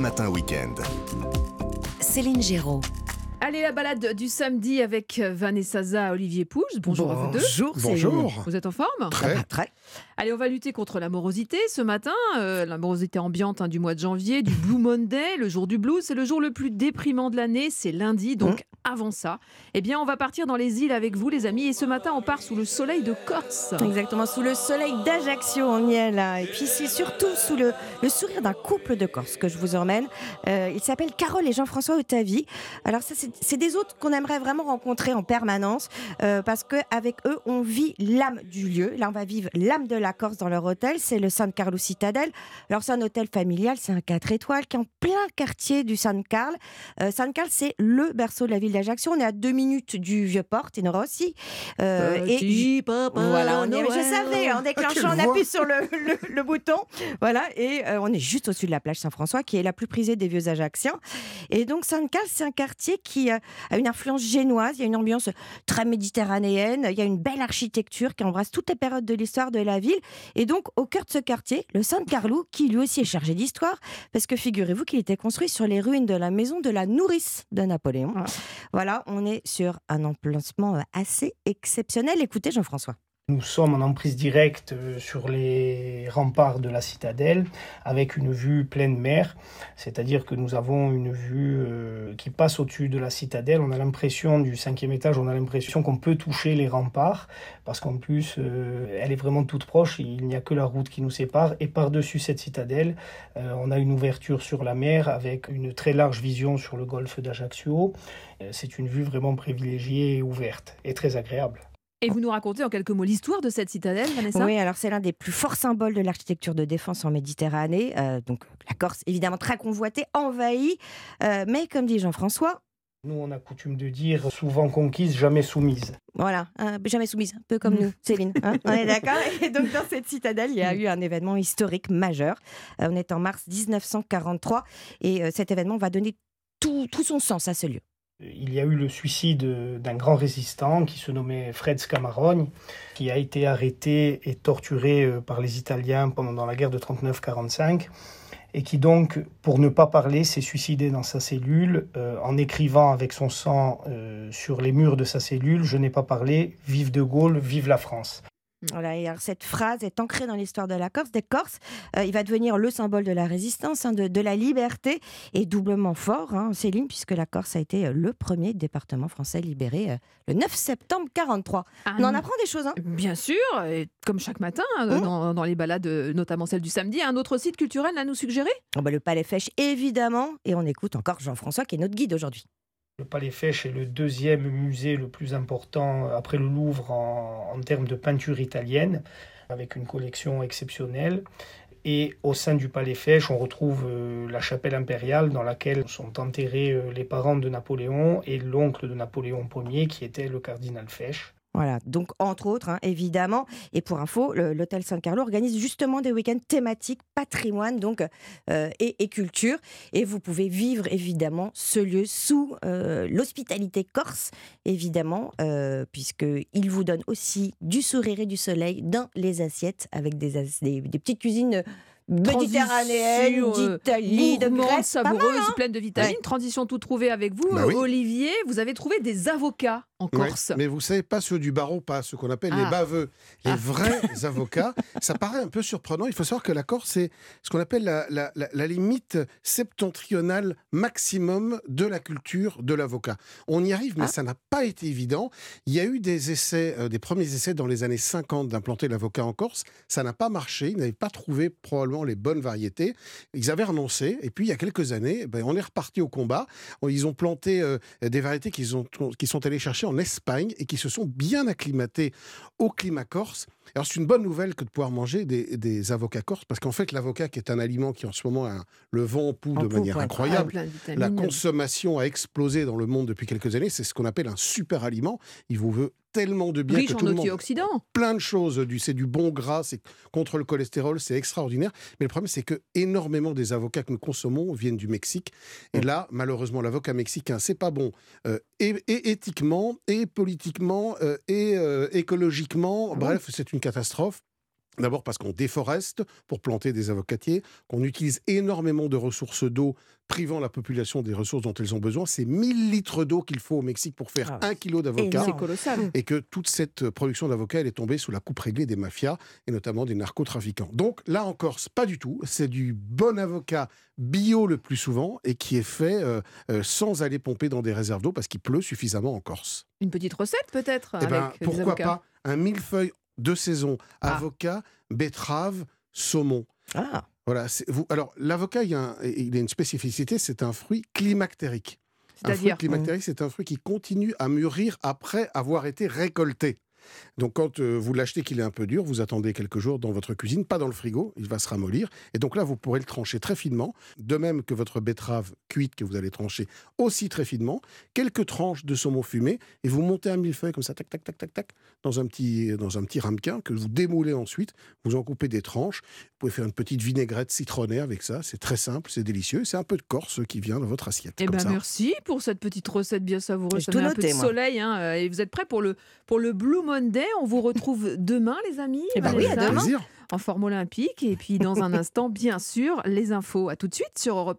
Matin Week-end. Céline Géraud. Allez, la balade du samedi avec Vanessa Zaza, Olivier Pouge. Bonjour, à vous deux. Bonjour, Bonjour. Vous êtes en forme Très. Très. Allez, on va lutter contre la morosité ce matin. euh, la morosité ambiante hein, du mois de janvier, du Blue Monday, le jour du blues. C'est le jour le plus déprimant de l'année, c'est lundi. Donc avant ça, eh bien, on va partir dans les îles avec vous, les amis. Et ce matin, on part sous le soleil de Corse. Exactement, sous le soleil d'Ajaccio, on y est là. Et puis c'est surtout sous le, le sourire d'un couple de Corse que je vous emmène. Euh, ils s'appellent Carole et Jean-François Otavi. Alors ça, c'est c'est des hôtes qu'on aimerait vraiment rencontrer en permanence euh, parce qu'avec eux, on vit l'âme du lieu. Là, on va vivre l'âme de la Corse dans leur hôtel. C'est le San Carlo Citadel. Alors c'est un hôtel familial, c'est un 4 étoiles qui est en plein quartier du San Carl. Euh, San Carl, c'est le berceau de la ville d'Ajaccio. On est à deux minutes du Vieux-Port, Tenero aussi. Euh, et papa voilà, on est, je savais, en déclenchant, quelle on appuie sur le, le- le bouton. Voilà, et euh, on est juste au-dessus de la plage Saint-François, qui est la plus prisée des vieux Ajacciens. Et donc, Saint-Cal, c'est un quartier qui a une influence génoise, il y a une ambiance très méditerranéenne, il y a une belle architecture qui embrasse toutes les périodes de l'histoire de la ville. Et donc, au cœur de ce quartier, le San Carlo, qui lui aussi est chargé d'histoire, parce que figurez-vous qu'il était construit sur les ruines de la maison de la nourrice de Napoléon. Ah. Voilà, on est sur un emplacement euh, assez exceptionnel. Écoutez, Jean-François. Nous sommes en emprise directe euh, sur les remparts de la citadelle avec une vue pleine mer, c'est-à-dire que nous avons une vue euh, qui passe au-dessus de la citadelle. On a l'impression du cinquième étage, on a l'impression qu'on peut toucher les remparts parce qu'en plus euh, elle est vraiment toute proche, il n'y a que la route qui nous sépare et par-dessus cette citadelle, euh, on a une ouverture sur la mer avec une très large vision sur le golfe d'Ajaccio. Euh, C'est une vue vraiment privilégiée et ouverte et très agréable. Et vous nous racontez en quelques mots l'histoire de cette citadelle, Vanessa Oui, alors c'est l'un des plus forts symboles de l'architecture de défense en Méditerranée. Euh, donc la Corse, évidemment très convoitée, envahie. Euh, mais comme dit Jean-François, Nous, on a coutume de dire souvent conquise, jamais soumise. voilà, jamais soumise, un peu comme nous, Céline. hein, on est d'accord Et donc dans cette citadelle, il y a eu un événement historique majeur. Euh, on est en mars 1943 et euh, cet événement va donner tout, tout son sens à ce lieu. Il y a eu le suicide d'un grand résistant qui se nommait Fred Scamarogne, qui a été arrêté et torturé euh, par les Italiens pendant la guerre de 39-45, et qui donc, pour ne pas parler, s'est suicidé dans sa cellule euh, en écrivant avec son sang euh, sur les murs de sa cellule Je n'ai pas parlé, vive de Gaulle, vive la France. Voilà, et alors cette phrase est ancrée dans l'histoire de la Corse, des Corses. Euh, il va devenir le symbole de la résistance, hein, de, de la liberté, et doublement fort, hein, Céline, puisque la Corse a été euh, le premier département français libéré euh, le 9 septembre 43. Ah, On en apprend des choses, hein Bien sûr, et comme chaque matin, Mmh. dans, dans les balades, euh, notamment celle du samedi, un autre site culturel à nous suggérer Oh, bah, Le Palais Fèche, évidemment, et on écoute encore Jean-François, qui est notre guide aujourd'hui. Le Palais Fèche est le deuxième musée le plus important après le Louvre en, termes de peinture italienne, avec une collection exceptionnelle. Et au sein du Palais Fèche, on retrouve euh, la chapelle impériale dans laquelle sont enterrés euh, les parents de Napoléon et l'oncle de Napoléon Ier, qui était le cardinal Fèche. Voilà, donc entre autres, hein, évidemment. Et pour info, l'hôtel San Carlo organise justement des week-ends thématiques patrimoine donc euh, et, culture. Et vous pouvez vivre évidemment ce lieu sous euh, l'hospitalité corse, évidemment, euh, puisque il vous donne aussi du sourire et du soleil dans les assiettes avec des, des petites cuisines méditerranéennes, Transition, euh, d'Italie, de Grèce. mal, savoureuse, hein pleine de vitamines. Transition tout trouvée avec vous. Bah oui. Olivier, vous avez trouvé des avocats en Ouais, Corse. mais vous savez, pas ceux du barreau, pas ceux qu'on appelle Ah. les baveux, les Ah. vrais avocats. Ça paraît un peu surprenant. Il faut savoir que la Corse, c'est ce qu'on appelle la, la- la- la limite septentrionale maximum de la culture de l'avocat. On y arrive, mais Ah. ça n'a pas été évident. Il y a eu des essais, euh, des premiers essais dans les années 50 d'implanter l'avocat en Corse. Ça n'a pas marché. Ils n'avaient pas trouvé probablement les bonnes variétés. Ils avaient renoncé. Et puis, il y a quelques années, ben, on est reparti au combat. Ils ont planté euh, des variétés qu'ils ont, qui sont allés chercher en Espagne et qui se sont bien acclimatées au climat corse. Alors, c'est une bonne nouvelle que de pouvoir manger des, des avocats corses, parce qu'en fait, l'avocat, qui est un aliment qui en ce moment a le vent en poupe de manière ouais. incroyable, la consommation a explosé dans le monde depuis quelques années. C'est ce qu'on appelle un super aliment. Il vous veut tellement de bien Riche que en tout le monde antioxydants. plein de choses. Du, c'est du bon gras, c'est contre le cholestérol, c'est extraordinaire. Mais le problème, c'est que énormément des avocats que nous consommons viennent du Mexique. Et là, malheureusement, l'avocat mexicain, c'est pas bon. Euh, et, et éthiquement, et politiquement, euh, et euh, écologiquement. Ah bon? bref, c'est une catastrophe. D'abord parce qu'on déforeste pour planter des avocatiers, qu'on utilise énormément de ressources d'eau, privant la population des ressources dont elles ont besoin. C'est 1000 litres d'eau qu'il faut au Mexique pour faire Ah, un kilo d'avocat. C'est colossal. Et que toute cette production d'avocats, elle est tombée sous la coupe réglée des mafias et notamment des narcotrafiquants. Donc là en Corse, pas du tout. C'est du bon avocat bio le plus souvent et qui est fait euh, euh, sans aller pomper dans des réserves d'eau parce qu'il pleut suffisamment en Corse. Une petite recette peut-être Eh avec ben, des pourquoi avocats. pas un millefeuille de saison, Ah. avocat, betterave, saumon. Ah, Voilà. Vous, alors, l'avocat, il, y a un- il a une spécificité, c'est un fruit climactérique. Un fruit climactérique, c'est un fruit qui continue à mûrir après avoir été récolté. Donc, quand euh, vous l'achetez qu'il est un peu dur, vous attendez quelques jours dans votre cuisine, pas dans le frigo, il va se ramollir. Et donc là, vous pourrez le trancher très finement, de même que votre betterave cuite que vous allez trancher aussi très finement. Quelques tranches de saumon fumé et vous montez un millefeuille comme ça, tac, tac, tac, tac, tac, dans un petit, dans un petit ramequin que vous démoulez ensuite. Vous en coupez des tranches. Vous pouvez faire une petite vinaigrette citronnée avec ça. C'est très simple, c'est délicieux. C'est un peu de Corse qui vient dans votre assiette. Eh comme ben ça. merci pour cette petite recette bien savoureuse. Tout met un peu noté, de moi. soleil. hein, et vous êtes prêts pour le, pour le Blue Monday On vous retrouve demain, les amis. Eh ben oui, à Vanessa, demain. Plaisir. En forme olympique. Et puis dans un instant, bien sûr, les infos. À tout de suite sur Europe 1.